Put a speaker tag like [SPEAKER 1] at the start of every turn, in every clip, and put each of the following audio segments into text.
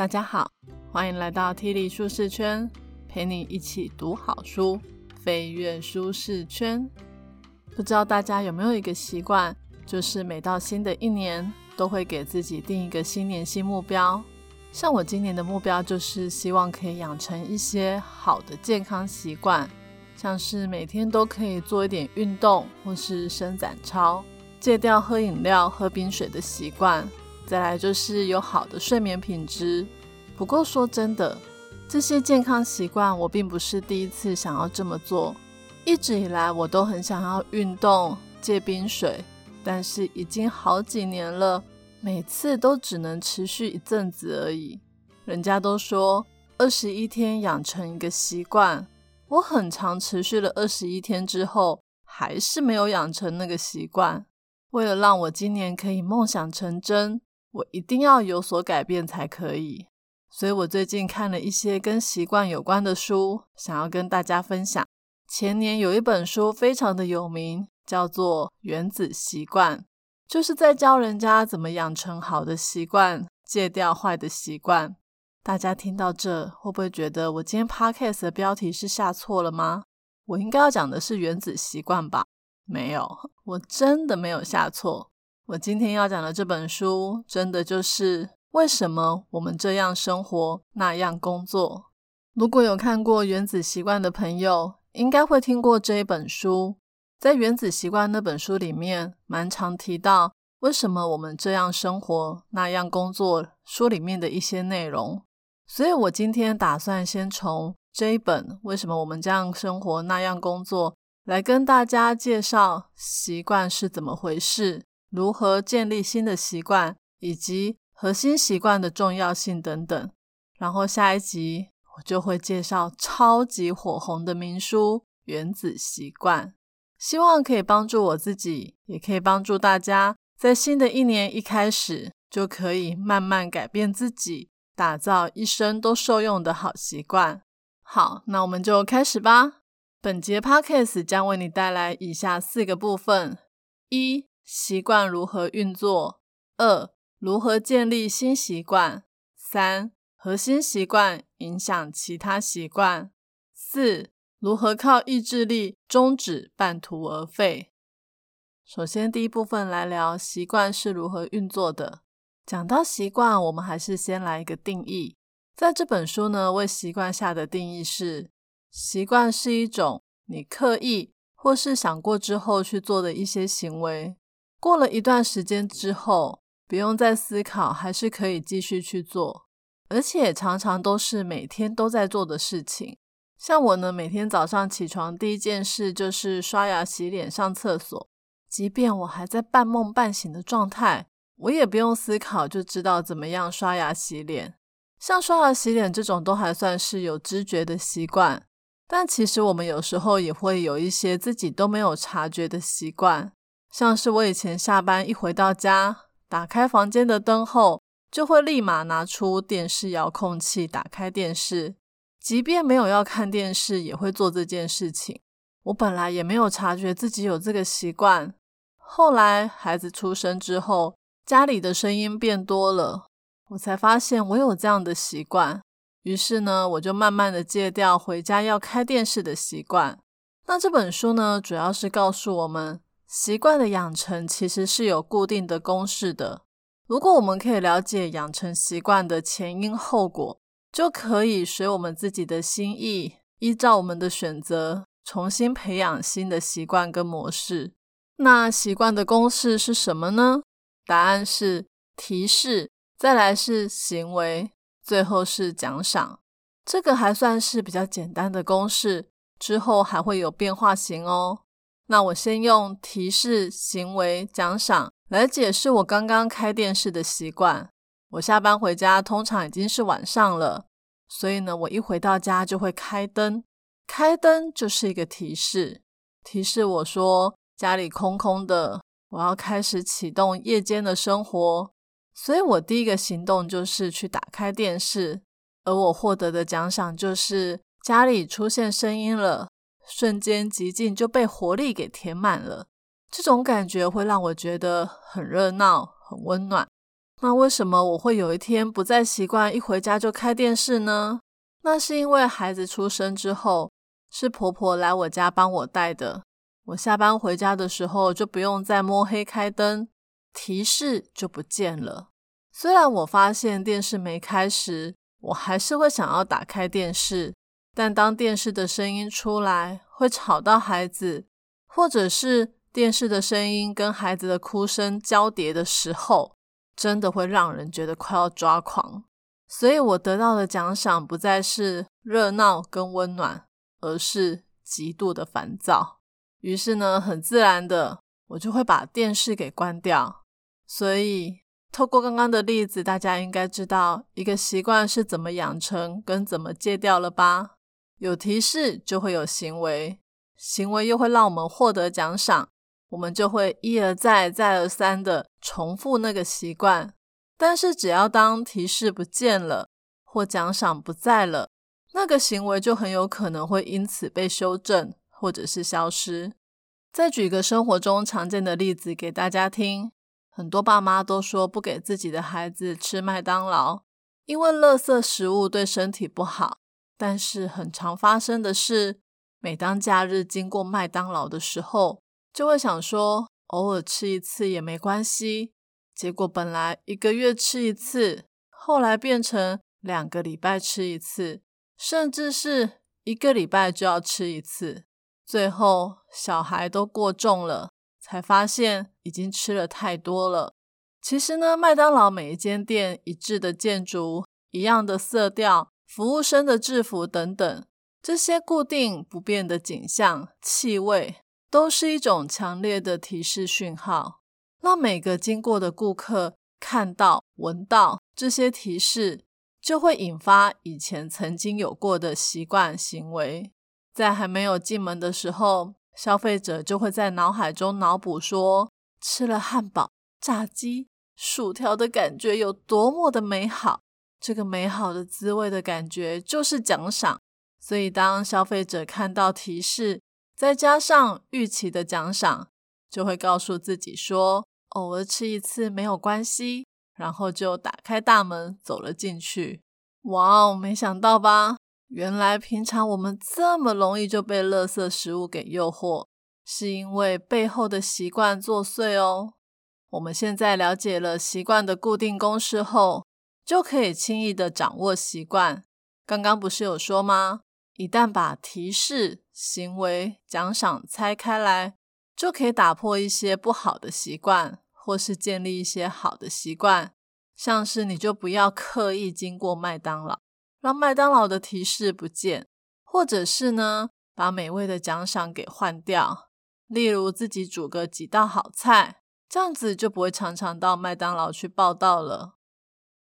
[SPEAKER 1] 大家好，欢迎来到 T 力舒适圈，陪你一起读好书，飞跃舒适圈。不知道大家有没有一个习惯，就是每到新的一年，都会给自己定一个新年新目标。像我今年的目标，就是希望可以养成一些好的健康习惯，像是每天都可以做一点运动，或是伸展操，戒掉喝饮料、喝冰水的习惯。再来就是有好的睡眠品质。不过说真的，这些健康习惯我并不是第一次想要这么做。一直以来我都很想要运动、戒冰水，但是已经好几年了，每次都只能持续一阵子而已。人家都说二十一天养成一个习惯，我很长持续了二十一天之后，还是没有养成那个习惯。为了让我今年可以梦想成真。我一定要有所改变才可以，所以我最近看了一些跟习惯有关的书，想要跟大家分享。前年有一本书非常的有名，叫做《原子习惯》，就是在教人家怎么养成好的习惯，戒掉坏的习惯。大家听到这，会不会觉得我今天 podcast 的标题是下错了吗？我应该要讲的是原子习惯吧？没有，我真的没有下错。我今天要讲的这本书，真的就是为什么我们这样生活，那样工作。如果有看过《原子习惯》的朋友，应该会听过这一本书。在《原子习惯》那本书里面，蛮常提到为什么我们这样生活，那样工作书里面的一些内容。所以我今天打算先从这一本《为什么我们这样生活，那样工作》来跟大家介绍习惯是怎么回事。如何建立新的习惯，以及核心习惯的重要性等等。然后下一集我就会介绍超级火红的名书《原子习惯》，希望可以帮助我自己，也可以帮助大家，在新的一年一开始就可以慢慢改变自己，打造一生都受用的好习惯。好，那我们就开始吧。本节 Podcast 将为你带来以下四个部分：一。习惯如何运作？二、如何建立新习惯？三、核心习惯影响其他习惯？四、如何靠意志力终止半途而废？首先，第一部分来聊习惯是如何运作的。讲到习惯，我们还是先来一个定义。在这本书呢，为习惯下的定义是：习惯是一种你刻意或是想过之后去做的一些行为。过了一段时间之后，不用再思考，还是可以继续去做，而且常常都是每天都在做的事情。像我呢，每天早上起床第一件事就是刷牙、洗脸、上厕所。即便我还在半梦半醒的状态，我也不用思考就知道怎么样刷牙洗脸。像刷牙洗脸这种都还算是有知觉的习惯，但其实我们有时候也会有一些自己都没有察觉的习惯。像是我以前下班一回到家，打开房间的灯后，就会立马拿出电视遥控器打开电视，即便没有要看电视，也会做这件事情。我本来也没有察觉自己有这个习惯，后来孩子出生之后，家里的声音变多了，我才发现我有这样的习惯。于是呢，我就慢慢的戒掉回家要开电视的习惯。那这本书呢，主要是告诉我们。习惯的养成其实是有固定的公式的。如果我们可以了解养成习惯的前因后果，就可以随我们自己的心意，依照我们的选择，重新培养新的习惯跟模式。那习惯的公式是什么呢？答案是提示，再来是行为，最后是奖赏。这个还算是比较简单的公式，之后还会有变化型哦。那我先用提示、行为、奖赏来解释我刚刚开电视的习惯。我下班回家通常已经是晚上了，所以呢，我一回到家就会开灯。开灯就是一个提示，提示我说家里空空的，我要开始启动夜间的生活。所以我第一个行动就是去打开电视，而我获得的奖赏就是家里出现声音了。瞬间极静就被活力给填满了，这种感觉会让我觉得很热闹、很温暖。那为什么我会有一天不再习惯一回家就开电视呢？那是因为孩子出生之后，是婆婆来我家帮我带的。我下班回家的时候就不用再摸黑开灯，提示就不见了。虽然我发现电视没开时，我还是会想要打开电视，但当电视的声音出来会吵到孩子，或者是电视的声音跟孩子的哭声交叠的时候，真的会让人觉得快要抓狂。所以我得到的奖赏不再是热闹跟温暖，而是极度的烦躁。于是呢，很自然的，我就会把电视给关掉。所以，透过刚刚的例子，大家应该知道一个习惯是怎么养成跟怎么戒掉了吧？有提示就会有行为，行为又会让我们获得奖赏，我们就会一而再、再而三的重复那个习惯。但是，只要当提示不见了，或奖赏不在了，那个行为就很有可能会因此被修正，或者是消失。再举个生活中常见的例子给大家听：很多爸妈都说不给自己的孩子吃麦当劳，因为垃圾食物对身体不好。但是，很常发生的是，每当假日经过麦当劳的时候，就会想说，偶尔吃一次也没关系。结果本来一个月吃一次，后来变成两个礼拜吃一次，甚至是一个礼拜就要吃一次。最后小孩都过重了，才发现已经吃了太多了。其实呢，麦当劳每一间店一致的建筑、一样的色调、服务生的制服等等，这些固定不变的景象、气味，都是一种强烈的提示讯号。让每个经过的顾客看到、闻到这些提示，就会引发以前曾经有过的习惯行为。在还没有进门的时候，消费者就会在脑海中脑补说，吃了汉堡、炸鸡、薯条的感觉有多么的美好。这个美好的滋味的感觉就是奖赏。所以，当消费者看到提示，再加上预期的奖赏，就会告诉自己说。偶尔吃一次没有关系，然后就打开大门走了进去。哇哦，没想到吧？原来平常我们这么容易就被垃圾食物给诱惑，是因为背后的习惯作祟哦。我们现在了解了习惯的固定公式后，就可以轻易的掌握习惯。刚刚不是有说吗？一旦把提示、行为、奖赏拆开来。就可以打破一些不好的习惯，或是建立一些好的习惯。像是你就不要刻意经过麦当劳，让麦当劳的提示不见；或者是呢，把美味的奖赏给换掉，例如自己煮个几道好菜，这样子就不会常常到麦当劳去报道了。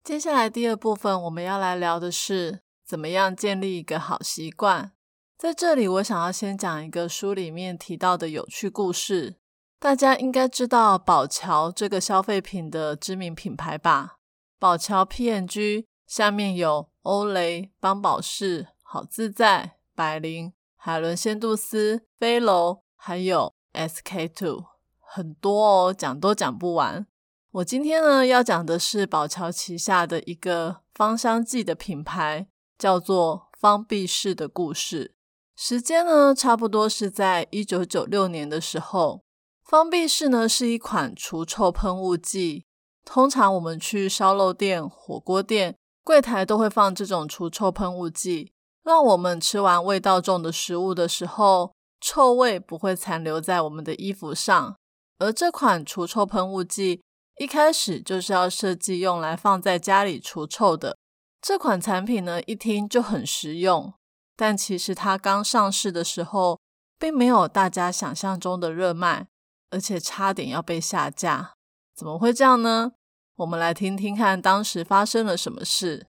[SPEAKER 1] 接下来第二部分，我们要来聊的是怎么样建立一个好习惯。在这里，我想要先讲一个书里面提到的有趣故事。大家应该知道宝乔这个消费品的知名品牌吧？宝乔 PNG 下面有欧蕾、邦宝适、好自在、百灵、海伦仙度斯、飞楼，还有 SK two，很多哦，讲都讲不完。我今天呢要讲的是宝乔旗下的一个芳香剂的品牌，叫做方必士的故事。时间呢，差不多是在一九九六年的时候。方必士呢是一款除臭喷雾剂，通常我们去烧肉店、火锅店柜台都会放这种除臭喷雾剂，让我们吃完味道重的食物的时候，臭味不会残留在我们的衣服上。而这款除臭喷雾剂一开始就是要设计用来放在家里除臭的。这款产品呢，一听就很实用。但其实它刚上市的时候，并没有大家想象中的热卖，而且差点要被下架。怎么会这样呢？我们来听听看当时发生了什么事。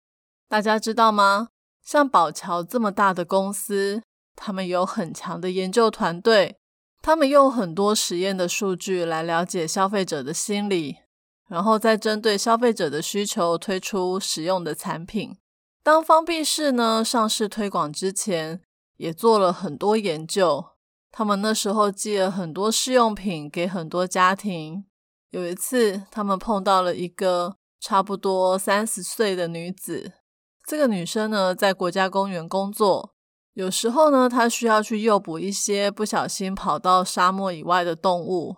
[SPEAKER 1] 大家知道吗？像宝乔这么大的公司，他们有很强的研究团队，他们用很多实验的数据来了解消费者的心理，然后再针对消费者的需求推出实用的产品。当方必士呢上市推广之前，也做了很多研究。他们那时候寄了很多试用品给很多家庭。有一次，他们碰到了一个差不多三十岁的女子。这个女生呢，在国家公园工作，有时候呢，她需要去诱捕一些不小心跑到沙漠以外的动物。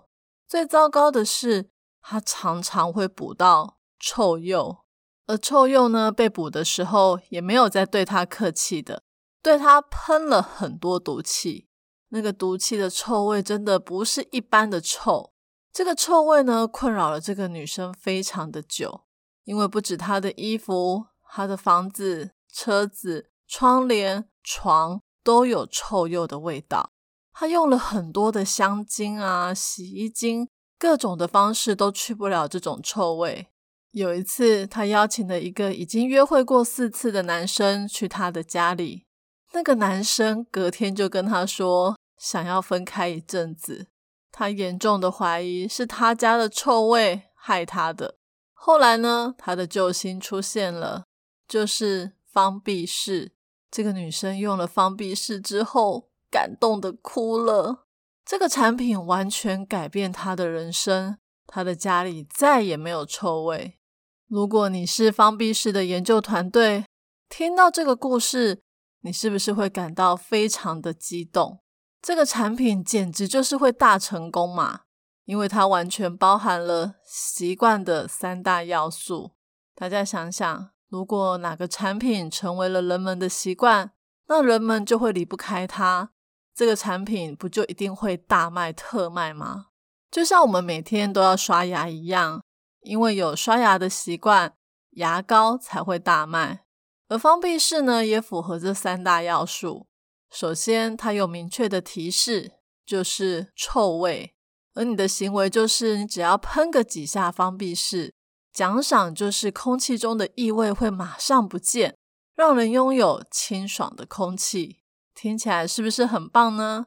[SPEAKER 1] 最糟糕的是，他常常会捕到臭鼬，而臭鼬呢，被捕的时候也没有再对他客气的，对她喷了很多毒气。那个毒气的臭味真的不是一般的臭，这个臭味呢困扰了这个女生非常的久，因为不止她的衣服、她的房子、车子、窗帘、床都有臭鼬的味道。她用了很多的香精啊、洗衣精，各种的方式都去不了这种臭味。有一次，她邀请了一个已经约会过四次的男生去她的家里。那个男生隔天就跟他说，想要分开一阵子。他严重的怀疑是他家的臭味害他的。后来呢，他的救星出现了，就是方碧士。这个女生用了方碧士之后，感动的哭了。这个产品完全改变他的人生，他的家里再也没有臭味。如果你是方碧士的研究团队，听到这个故事。你是不是会感到非常的激动？这个产品简直就是会大成功嘛！因为它完全包含了习惯的三大要素。大家想想，如果哪个产品成为了人们的习惯，那人们就会离不开它。这个产品不就一定会大卖特卖吗？就像我们每天都要刷牙一样，因为有刷牙的习惯，牙膏才会大卖。而方必士呢，也符合这三大要素。首先，它有明确的提示，就是臭味；而你的行为就是，你只要喷个几下方必士，奖赏就是空气中的异味会马上不见，让人拥有清爽的空气。听起来是不是很棒呢？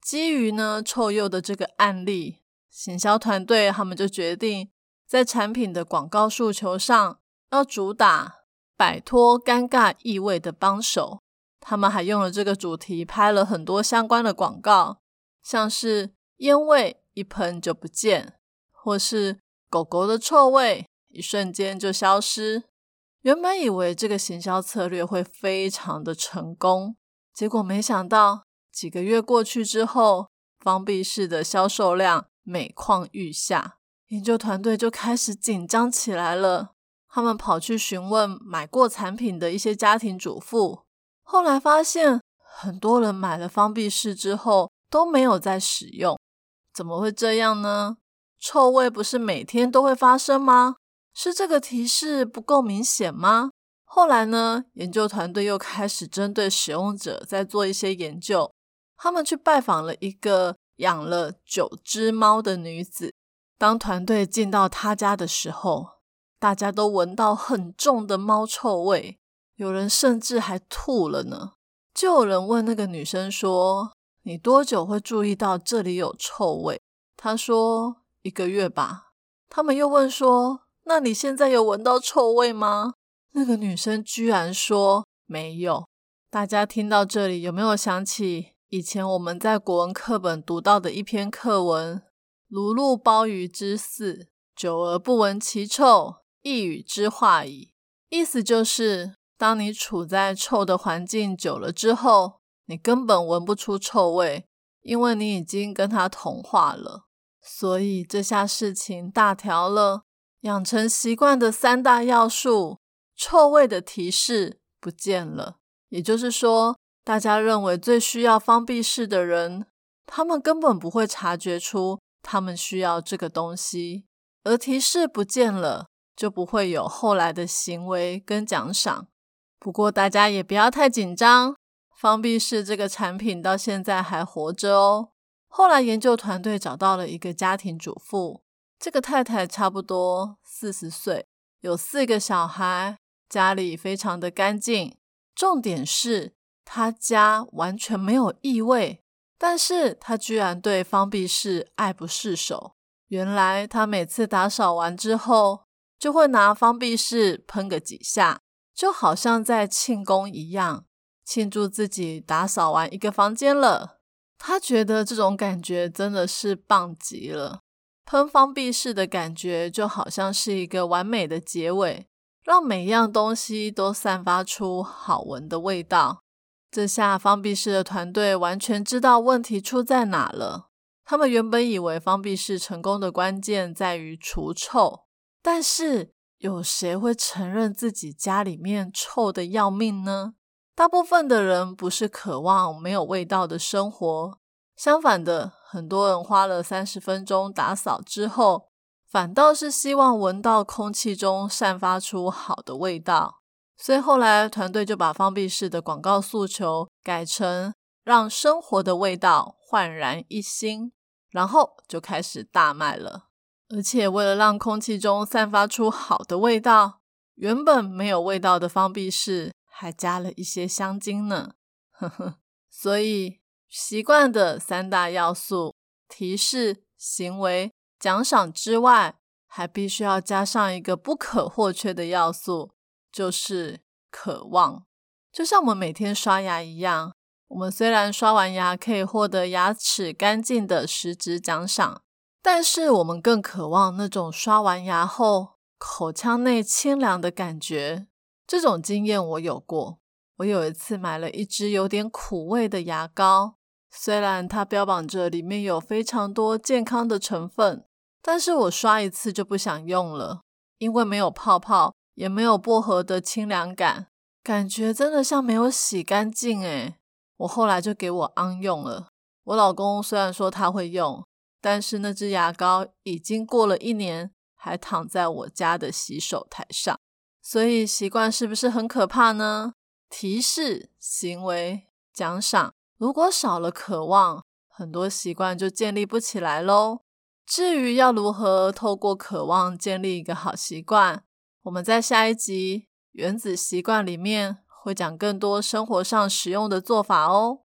[SPEAKER 1] 基于呢臭鼬的这个案例，行销团队他们就决定在产品的广告诉求上要主打。摆脱尴尬异味的帮手，他们还用了这个主题拍了很多相关的广告，像是烟味一喷就不见，或是狗狗的臭味一瞬间就消失。原本以为这个行销策略会非常的成功，结果没想到几个月过去之后，方必式的销售量每况愈下，研究团队就开始紧张起来了。他们跑去询问买过产品的一些家庭主妇，后来发现很多人买了方必式之后都没有再使用，怎么会这样呢？臭味不是每天都会发生吗？是这个提示不够明显吗？后来呢，研究团队又开始针对使用者在做一些研究，他们去拜访了一个养了九只猫的女子，当团队进到她家的时候。大家都闻到很重的猫臭味，有人甚至还吐了呢。就有人问那个女生说：“你多久会注意到这里有臭味？”她说：“一个月吧。”他们又问说：“那你现在有闻到臭味吗？”那个女生居然说：“没有。”大家听到这里，有没有想起以前我们在国文课本读到的一篇课文：“如入鲍鱼之肆，久而不闻其臭。”一语之化矣，意思就是，当你处在臭的环境久了之后，你根本闻不出臭味，因为你已经跟它同化了。所以这下事情大条了，养成习惯的三大要素，臭味的提示不见了。也就是说，大家认为最需要方必式的人，他们根本不会察觉出他们需要这个东西，而提示不见了。就不会有后来的行为跟奖赏。不过大家也不要太紧张，方必式这个产品到现在还活着哦。后来研究团队找到了一个家庭主妇，这个太太差不多四十岁，有四个小孩，家里非常的干净。重点是他家完全没有异味，但是他居然对方必士爱不释手。原来他每次打扫完之后。就会拿方必士喷个几下，就好像在庆功一样，庆祝自己打扫完一个房间了。他觉得这种感觉真的是棒极了。喷方必士的感觉就好像是一个完美的结尾，让每样东西都散发出好闻的味道。这下方必士的团队完全知道问题出在哪了。他们原本以为方必士成功的关键在于除臭，但是有谁会承认自己家里面臭的要命呢？大部分的人不是渴望没有味道的生活，相反的，很多人花了三十分钟打扫之后，反倒是希望闻到空气中散发出好的味道。所以后来团队就把方必士的广告诉求改成让生活的味道焕然一新，然后就开始大卖了。而且为了让空气中散发出好的味道，原本没有味道的方必士还加了一些香精呢。呵呵，所以习惯的三大要素——提示、行为、奖赏之外，还必须要加上一个不可或缺的要素。就是渴望，就像我们每天刷牙一样。我们虽然刷完牙可以获得牙齿干净的实质奖赏，但是我们更渴望那种刷完牙后口腔内清凉的感觉。这种经验我有过。我有一次买了一支有点苦味的牙膏，虽然它标榜着里面有非常多健康的成分，但是我刷一次就不想用了，因为没有泡泡。也没有薄荷的清凉感，感觉真的像没有洗干净诶我后来就给我昂用了。我老公虽然说他会用，但是那支牙膏已经过了一年，还躺在我家的洗手台上。所以习惯是不是很可怕呢？提示、行为、奖赏，如果少了渴望，很多习惯就建立不起来喽。至于要如何透过渴望建立一个好习惯？我们在下一集《原子习惯》里面会讲更多生活上实用的做法哦。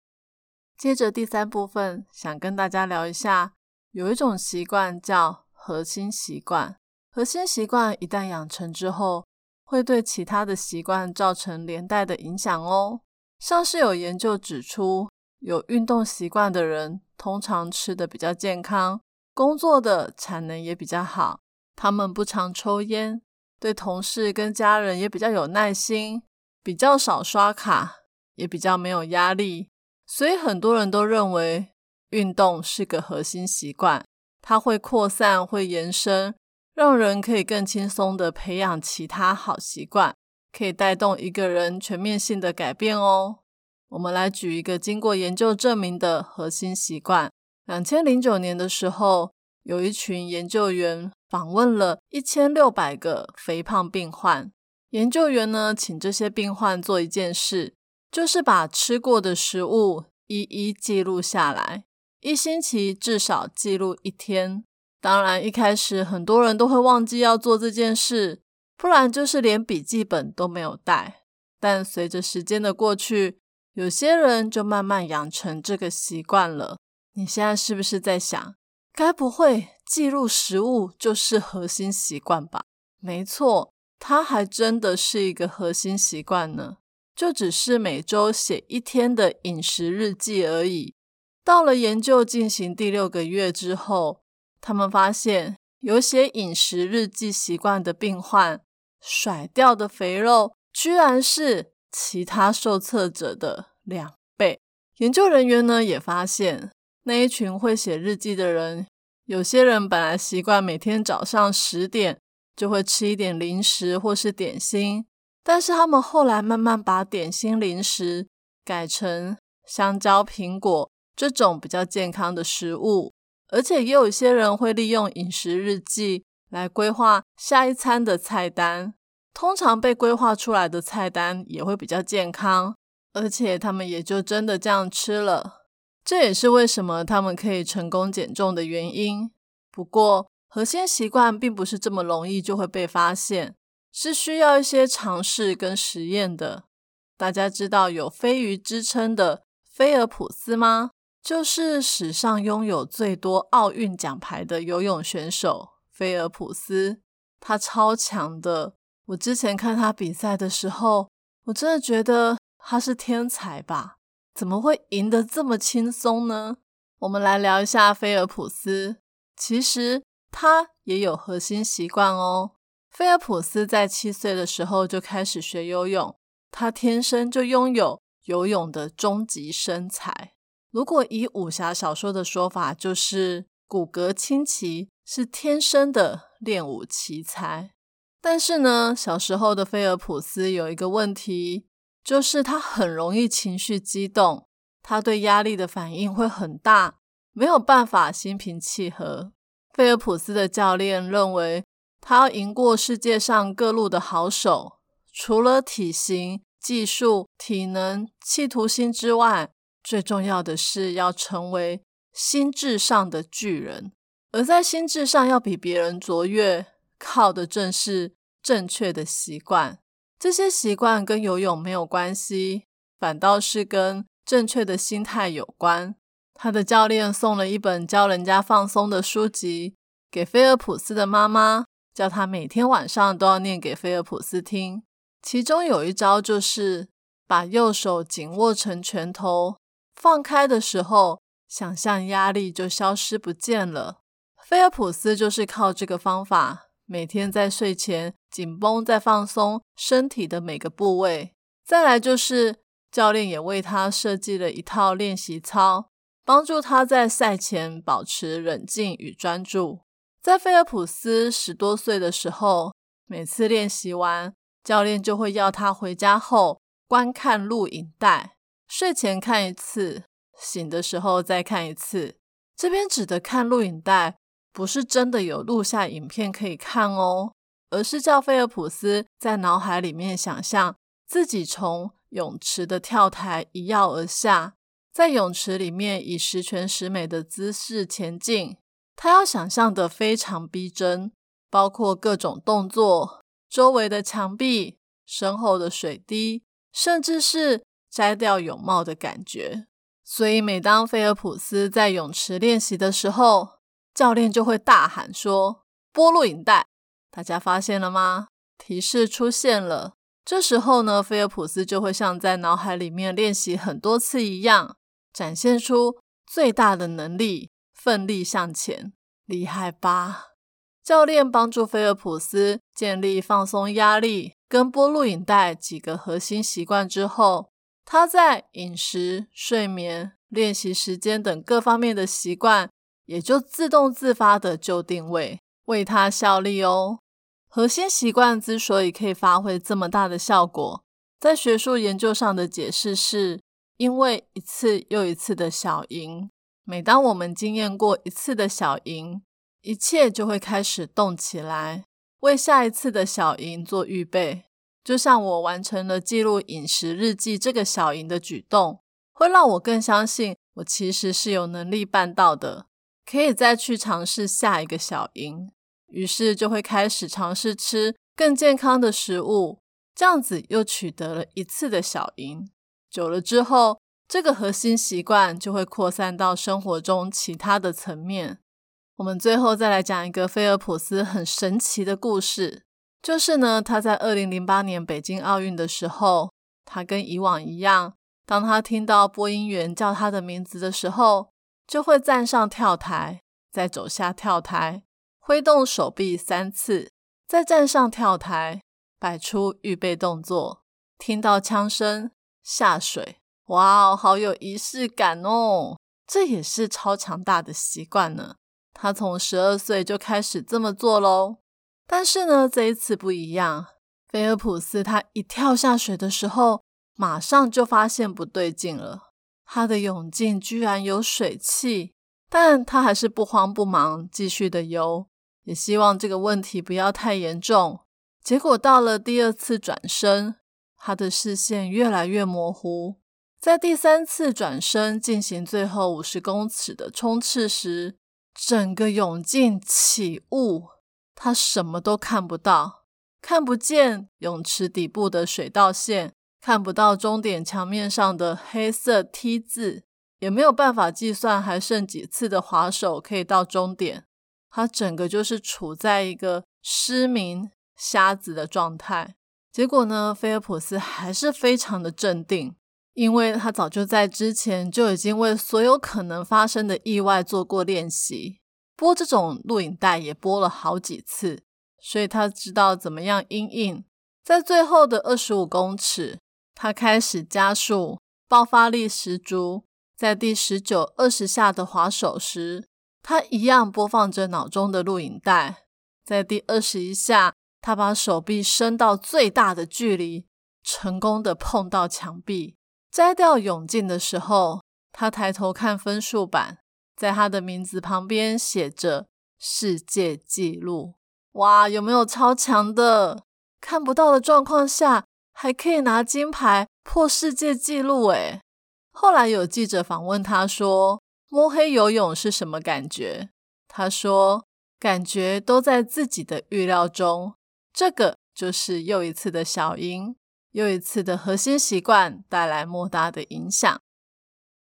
[SPEAKER 1] 接着第三部分，想跟大家聊一下，有一种习惯叫核心习惯。核心习惯一旦养成之后，会对其他的习惯造成连带的影响哦。像是有研究指出，有运动习惯的人，通常吃的比较健康，工作的产能也比较好，他们不常抽烟。对同事跟家人也比较有耐心，比较少刷卡，也比较没有压力，所以很多人都认为运动是个核心习惯，它会扩散、会延伸，让人可以更轻松的培养其他好习惯，可以带动一个人全面性的改变哦。我们来举一个经过研究证明的核心习惯：两千零九年的时候，有一群研究员。访问了一千六百个肥胖病患，研究员呢，请这些病患做一件事，就是把吃过的食物一一记录下来，一星期至少记录一天。当然，一开始很多人都会忘记要做这件事，不然就是连笔记本都没有带。但随着时间的过去，有些人就慢慢养成这个习惯了。你现在是不是在想，该不会？记录食物就是核心习惯吧？没错，它还真的是一个核心习惯呢。就只是每周写一天的饮食日记而已。到了研究进行第六个月之后，他们发现有写饮食日记习惯的病患，甩掉的肥肉居然是其他受测者的两倍。研究人员呢也发现，那一群会写日记的人。有些人本来习惯每天早上十点就会吃一点零食或是点心，但是他们后来慢慢把点心、零食改成香蕉、苹果这种比较健康的食物，而且也有一些人会利用饮食日记来规划下一餐的菜单。通常被规划出来的菜单也会比较健康，而且他们也就真的这样吃了。这也是为什么他们可以成功减重的原因。不过，核心习惯并不是这么容易就会被发现，是需要一些尝试跟实验的。大家知道有“飞鱼”之称的菲尔普斯吗？就是史上拥有最多奥运奖牌的游泳选手菲尔普斯。他超强的，我之前看他比赛的时候，我真的觉得他是天才吧。怎么会赢得这么轻松呢？我们来聊一下菲尔普斯。其实他也有核心习惯哦。菲尔普斯在七岁的时候就开始学游泳，他天生就拥有游泳的终极身材。如果以武侠小说的说法，就是骨骼清奇，是天生的练武奇才。但是呢，小时候的菲尔普斯有一个问题，就是他很容易情绪激动，他对压力的反应会很大，没有办法心平气和。菲尔普斯的教练认为。他要赢过世界上各路的好手，除了体型、技术、体能、企图心之外，最重要的是要成为心智上的巨人。而在心智上要比别人卓越，靠的正是正确的习惯。这些习惯跟游泳没有关系，反倒是跟正确的心态有关。他的教练送了一本教人家放松的书籍给菲尔普斯的妈妈。叫他每天晚上都要念给菲尔普斯听，其中有一招就是把右手紧握成拳头，放开的时候，想象压力就消失不见了。菲尔普斯就是靠这个方法，每天在睡前紧绷再放松身体的每个部位。再来就是教练也为他设计了一套练习操，帮助他在赛前保持冷静与专注。在菲尔普斯十多岁的时候，每次练习完，教练就会要他回家后观看录影带，睡前看一次，醒的时候再看一次。这边指的看录影带，不是真的有录下影片可以看哦，而是叫菲尔普斯在脑海里面想象自己从泳池的跳台一跃而下，在泳池里面以十全十美的姿势前进。他要想象的非常逼真，包括各种动作、周围的墙壁、身后的水滴，甚至是摘掉泳帽的感觉。所以，每当菲尔普斯在泳池练习的时候，教练就会大喊说：“播录影带！”大家发现了吗？提示出现了。这时候呢，菲尔普斯就会像在脑海里面练习很多次一样，展现出最大的能力。奋力向前，厉害吧？教练帮助菲尔普斯建立放松压力跟播录影带几个核心习惯之后，他在饮食、睡眠、练习时间等各方面的习惯也就自动自发的就定位，为他效力哦。核心习惯之所以可以发挥这么大的效果，在学术研究上的解释是因为一次又一次的小赢。每当我们经验过一次的小赢，一切就会开始动起来，为下一次的小赢做预备。就像我完成了记录饮食日记这个小赢的举动，会让我更相信我其实是有能力办到的，可以再去尝试下一个小赢。于是就会开始尝试吃更健康的食物，这样子又取得了一次的小赢。久了之后。这个核心习惯就会扩散到生活中其他的层面。我们最后再来讲一个菲尔普斯很神奇的故事，就是呢，他在二零零八年北京奥运的时候，他跟以往一样，当他听到播音员叫他的名字的时候，就会站上跳台，再走下跳台，挥动手臂三次，再站上跳台，摆出预备动作，听到枪声下水。哇哦，好有仪式感哦！这也是超强大的习惯呢。他从十二岁就开始这么做喽。但是呢，这一次不一样。菲尔普斯他一跳下水的时候，马上就发现不对劲了。他的泳镜居然有水汽，但他还是不慌不忙，继续的游，也希望这个问题不要太严重。结果到了第二次转身，他的视线越来越模糊。在第三次转身进行最后五十公尺的冲刺时，整个泳镜起雾，他什么都看不到，看不见泳池底部的水道线，看不到终点墙面上的黑色 T 字，也没有办法计算还剩几次的滑手可以到终点。他整个就是处在一个失明瞎子的状态。结果呢，菲尔普斯还是非常的镇定。因为他早就在之前就已经为所有可能发生的意外做过练习，播这种录影带也播了好几次，所以他知道怎么样应应。在最后的二十五公尺，他开始加速，爆发力十足。在第十九、二十下的滑手时，他一样播放着脑中的录影带。在第二十一下，他把手臂伸到最大的距离，成功的碰到墙壁。摘掉泳镜的时候，他抬头看分数板。在他的名字旁边写着世界纪录，哇，有没有超强的？看不到的状况下还可以拿金牌破世界纪录诶后来有记者访问他说，摸黑游泳是什么感觉？他说，感觉都在自己的预料中。这个就是又一次的小赢，又一次的核心习惯带来莫大的影响。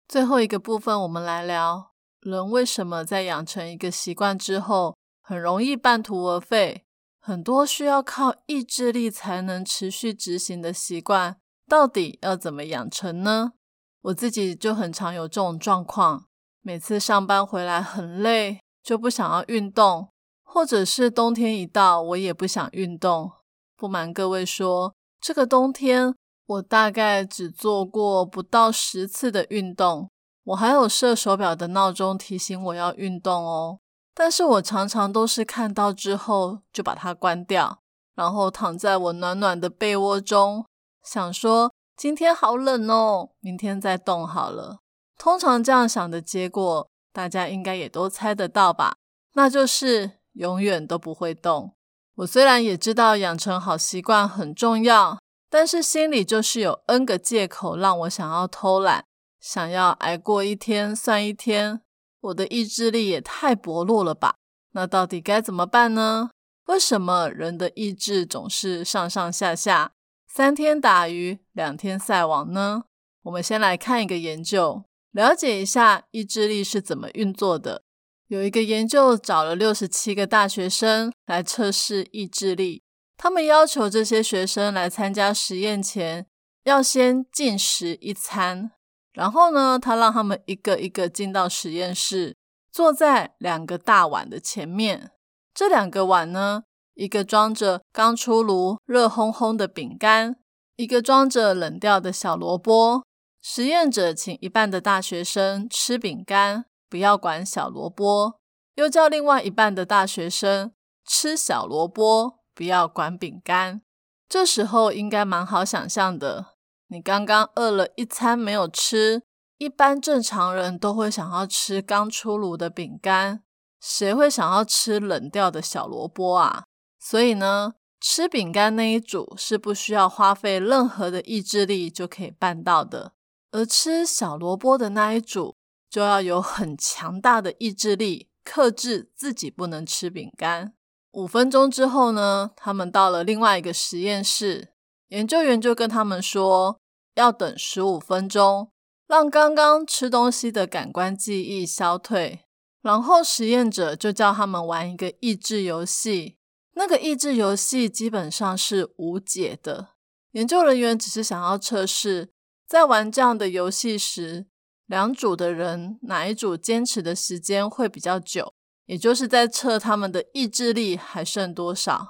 [SPEAKER 1] 最后一个部分，我们来聊。人为什么在养成一个习惯之后，很容易半途而废？很多需要靠意志力才能持续执行的习惯，到底要怎么养成呢？我自己就很常有这种状况，每次上班回来很累，就不想要运动，或者是冬天一到，我也不想运动。不瞒各位说，这个冬天我大概只做过不到十次的运动。我还有设手表的闹钟提醒我要运动哦，但是我常常都是看到之后就把它关掉，然后躺在我暖暖的被窝中，想说今天好冷哦，明天再动好了。通常这样想的结果，大家应该也都猜得到吧？那就是永远都不会动。我虽然也知道养成好习惯很重要，但是心里就是有 N 个借口让我想要偷懒。想要挨过一天算一天，我的意志力也太薄弱了吧？那到底该怎么办呢？为什么人的意志总是上上下下，三天打鱼两天晒网呢？我们先来看一个研究，了解一下意志力是怎么运作的。有一个研究找了六十七个大学生来测试意志力，他们要求这些学生来参加实验前要先进食一餐。然后呢，他让他们一个一个进到实验室，坐在两个大碗的前面。这两个碗呢，一个装着刚出炉、热烘烘的饼干，一个装着冷掉的小萝卜。实验者请一半的大学生吃饼干，不要管小萝卜；又叫另外一半的大学生吃小萝卜，不要管饼干。这时候应该蛮好想象的。你刚刚饿了一餐没有吃，一般正常人都会想要吃刚出炉的饼干，谁会想要吃冷掉的小萝卜啊？所以呢，吃饼干那一组是不需要花费任何的意志力就可以办到的，而吃小萝卜的那一组就要有很强大的意志力，克制自己不能吃饼干。五分钟之后呢，他们到了另外一个实验室。研究员就跟他们说，要等十五分钟，让刚刚吃东西的感官记忆消退。然后实验者就叫他们玩一个益智游戏。那个益智游戏基本上是无解的。研究人员只是想要测试，在玩这样的游戏时，两组的人哪一组坚持的时间会比较久，也就是在测他们的意志力还剩多少。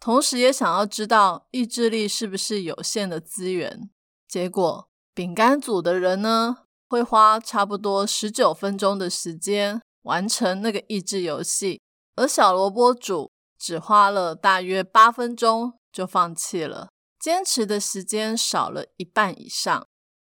[SPEAKER 1] 同时也想要知道意志力是不是有限的资源。结果，饼干组的人呢，会花差不多十九分钟的时间完成那个益智游戏，而小萝卜组只花了大约八分钟就放弃了，坚持的时间少了一半以上。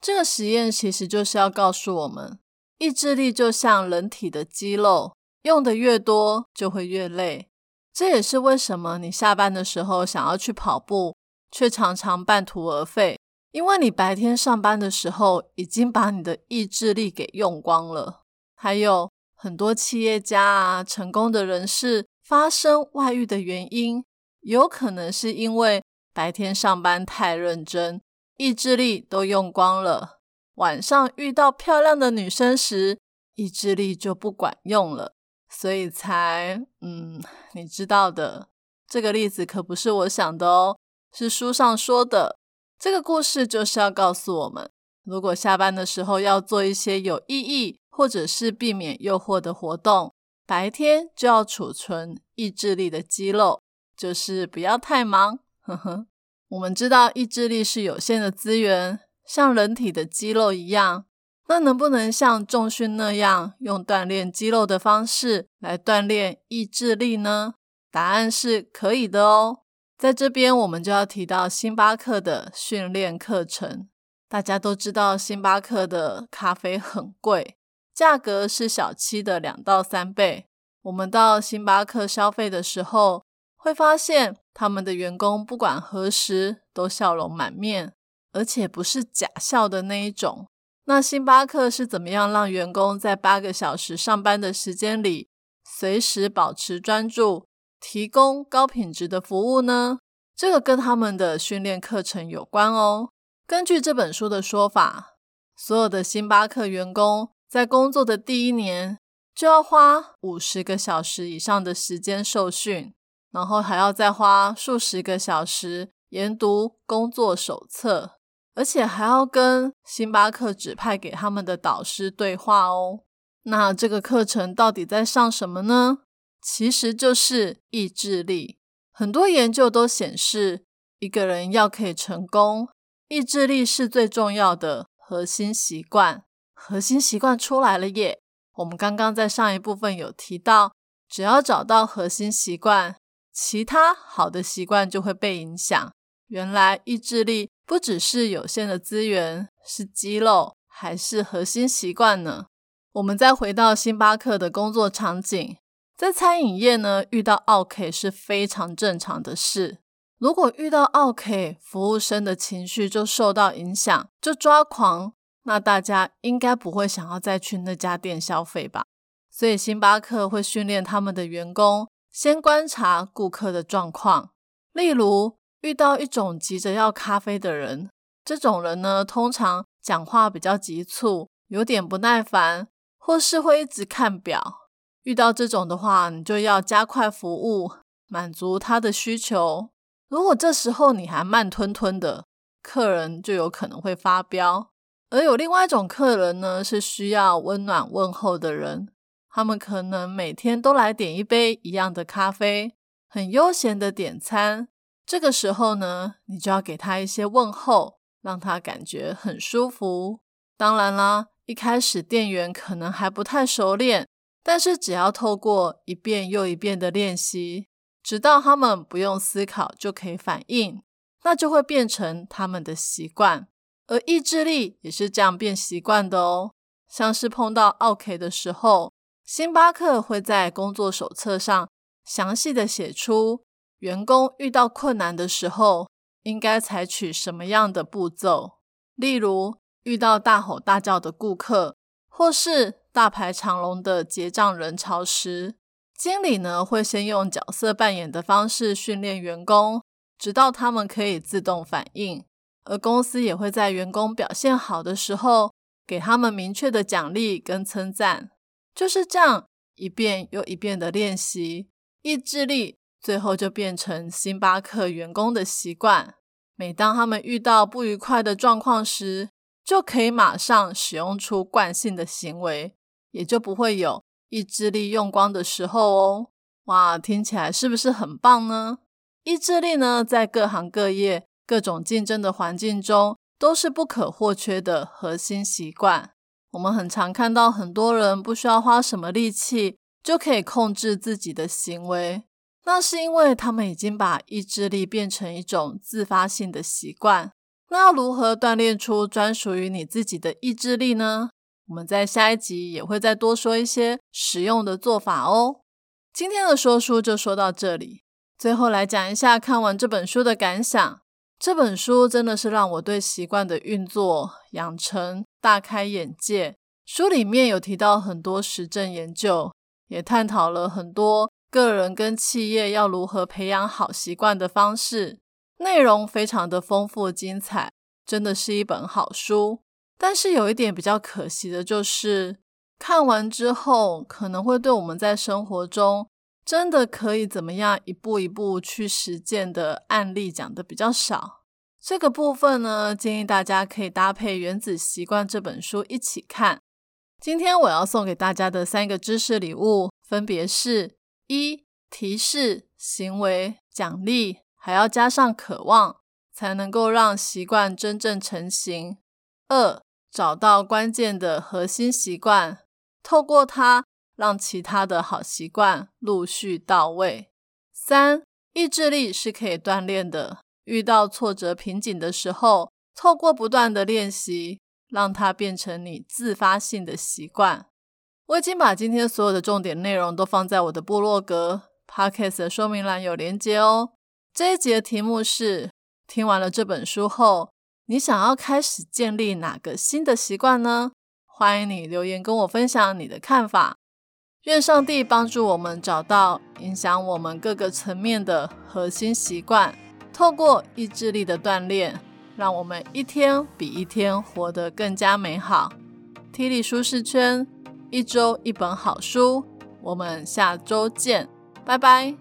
[SPEAKER 1] 这个实验其实就是要告诉我们，意志力就像人体的肌肉，用的越多就会越累。这也是为什么你下班的时候想要去跑步，却常常半途而废，因为你白天上班的时候已经把你的意志力给用光了。还有很多企业家啊，成功的人士发生外遇的原因，有可能是因为白天上班太认真，意志力都用光了，晚上遇到漂亮的女生时，意志力就不管用了。所以才，嗯，你知道的，这个例子可不是我想的哦，是书上说的。这个故事就是要告诉我们，如果下班的时候要做一些有意义或者是避免诱惑的活动，白天就要储存意志力的肌肉，就是不要太忙。呵呵，我们知道意志力是有限的资源，像人体的肌肉一样。那能不能像重训那样，用锻炼肌肉的方式来锻炼意志力呢？答案是可以的哦。在这边，我们就要提到星巴克的训练课程。大家都知道，星巴克的咖啡很贵，价格是小七的两到三倍。我们到星巴克消费的时候，会发现他们的员工不管何时都笑容满面，而且不是假笑的那一种。那星巴克是怎么样让员工在八个小时上班的时间里，随时保持专注，提供高品质的服务呢？这个跟他们的训练课程有关哦。根据这本书的说法，所有的星巴克员工在工作的第一年就要花五十个小时以上的时间受训，然后还要再花数十个小时研读工作手册。而且还要跟星巴克指派给他们的导师对话哦。那这个课程到底在上什么呢？其实就是意志力。很多研究都显示，一个人要可以成功，意志力是最重要的核心习惯。核心习惯出来了耶！我们刚刚在上一部分有提到，只要找到核心习惯，其他好的习惯就会被影响。原来意志力。不只是有限的资源，是肌肉，还是核心习惯呢？我们再回到星巴克的工作场景，在餐饮业呢，遇到 OK 是非常正常的事。如果遇到 OK，服务生的情绪就受到影响，就抓狂，那大家应该不会想要再去那家店消费吧？所以星巴克会训练他们的员工，先观察顾客的状况，例如。遇到一种急着要咖啡的人，这种人呢，通常讲话比较急促，有点不耐烦，或是会一直看表。遇到这种的话，你就要加快服务，满足他的需求。如果这时候你还慢吞吞的，客人就有可能会发飙。而有另外一种客人呢，是需要温暖问候的人，他们可能每天都来点一杯一样的咖啡，很悠闲的点餐。这个时候呢，你就要给他一些问候，让他感觉很舒服。当然啦，一开始店员可能还不太熟练，但是只要透过一遍又一遍的练习，直到他们不用思考就可以反应，那就会变成他们的习惯。而意志力也是这样变习惯的哦。像是碰到 OK 的时候，星巴克会在工作手册上详细的写出。员工遇到困难的时候，应该采取什么样的步骤？例如，遇到大吼大叫的顾客，或是大排长龙的结账人潮时，经理呢会先用角色扮演的方式训练员工，直到他们可以自动反应。而公司也会在员工表现好的时候，给他们明确的奖励跟称赞。就是这样一遍又一遍的练习，意志力。最后就变成星巴克员工的习惯。每当他们遇到不愉快的状况时，就可以马上使用出惯性的行为，也就不会有意志力用光的时候哦。哇，听起来是不是很棒呢？意志力呢，在各行各业、各种竞争的环境中，都是不可或缺的核心习惯。我们很常看到很多人不需要花什么力气，就可以控制自己的行为。那是因为他们已经把意志力变成一种自发性的习惯。那要如何锻炼出专属于你自己的意志力呢？我们在下一集也会再多说一些实用的做法哦。今天的说书就说到这里，最后来讲一下看完这本书的感想。这本书真的是让我对习惯的运作养成大开眼界。书里面有提到很多实证研究，也探讨了很多。个人跟企业要如何培养好习惯的方式，内容非常的丰富精彩，真的是一本好书。但是有一点比较可惜的就是，看完之后可能会对我们在生活中真的可以怎么样一步一步去实践的案例讲的比较少。这个部分呢，建议大家可以搭配《原子习惯》这本书一起看。今天我要送给大家的三个知识礼物，分别是：一、提示、行为、奖励，还要加上渴望，才能够让习惯真正成型；二、找到关键的核心习惯，透过它让其他的好习惯陆续到位；三、意志力是可以锻炼的，遇到挫折瓶颈的时候，透过不断的练习，让它变成你自发性的习惯。我已经把今天所有的重点内容都放在我的部落格 podcast 的说明栏有连接哦。这一节的题目是：听完了这本书后，你想要开始建立哪个新的习惯呢？欢迎你留言跟我分享你的看法。愿上帝帮助我们找到影响我们各个层面的核心习惯，透过意志力的锻炼，让我们一天比一天活得更加美好。体力舒适圈。一周一本好书，我们下周见，拜拜。